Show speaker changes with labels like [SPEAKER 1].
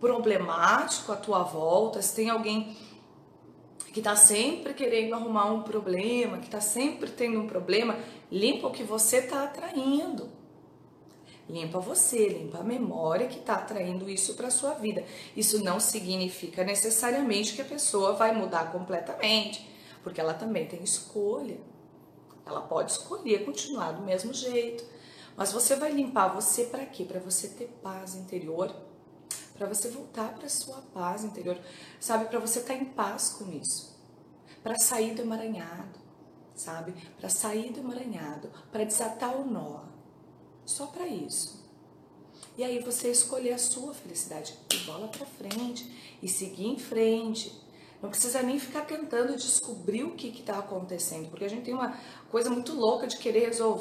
[SPEAKER 1] problemático à tua volta, se tem alguém que está sempre querendo arrumar um problema, que está sempre tendo um problema, limpa o que você está atraindo. Limpa você, limpa a memória que está atraindo isso para sua vida. Isso não significa necessariamente que a pessoa vai mudar completamente, porque ela também tem escolha. Ela pode escolher continuar do mesmo jeito. Mas você vai limpar você para quê? Para você ter paz interior, para você voltar para sua paz interior, sabe? Para você estar tá em paz com isso, para sair do emaranhado, sabe? Para sair do emaranhado, para desatar o nó, só para isso. E aí você escolher a sua felicidade e bola para frente e seguir em frente. Não precisa nem ficar tentando descobrir o que está acontecendo, porque a gente tem uma coisa muito louca de querer resolver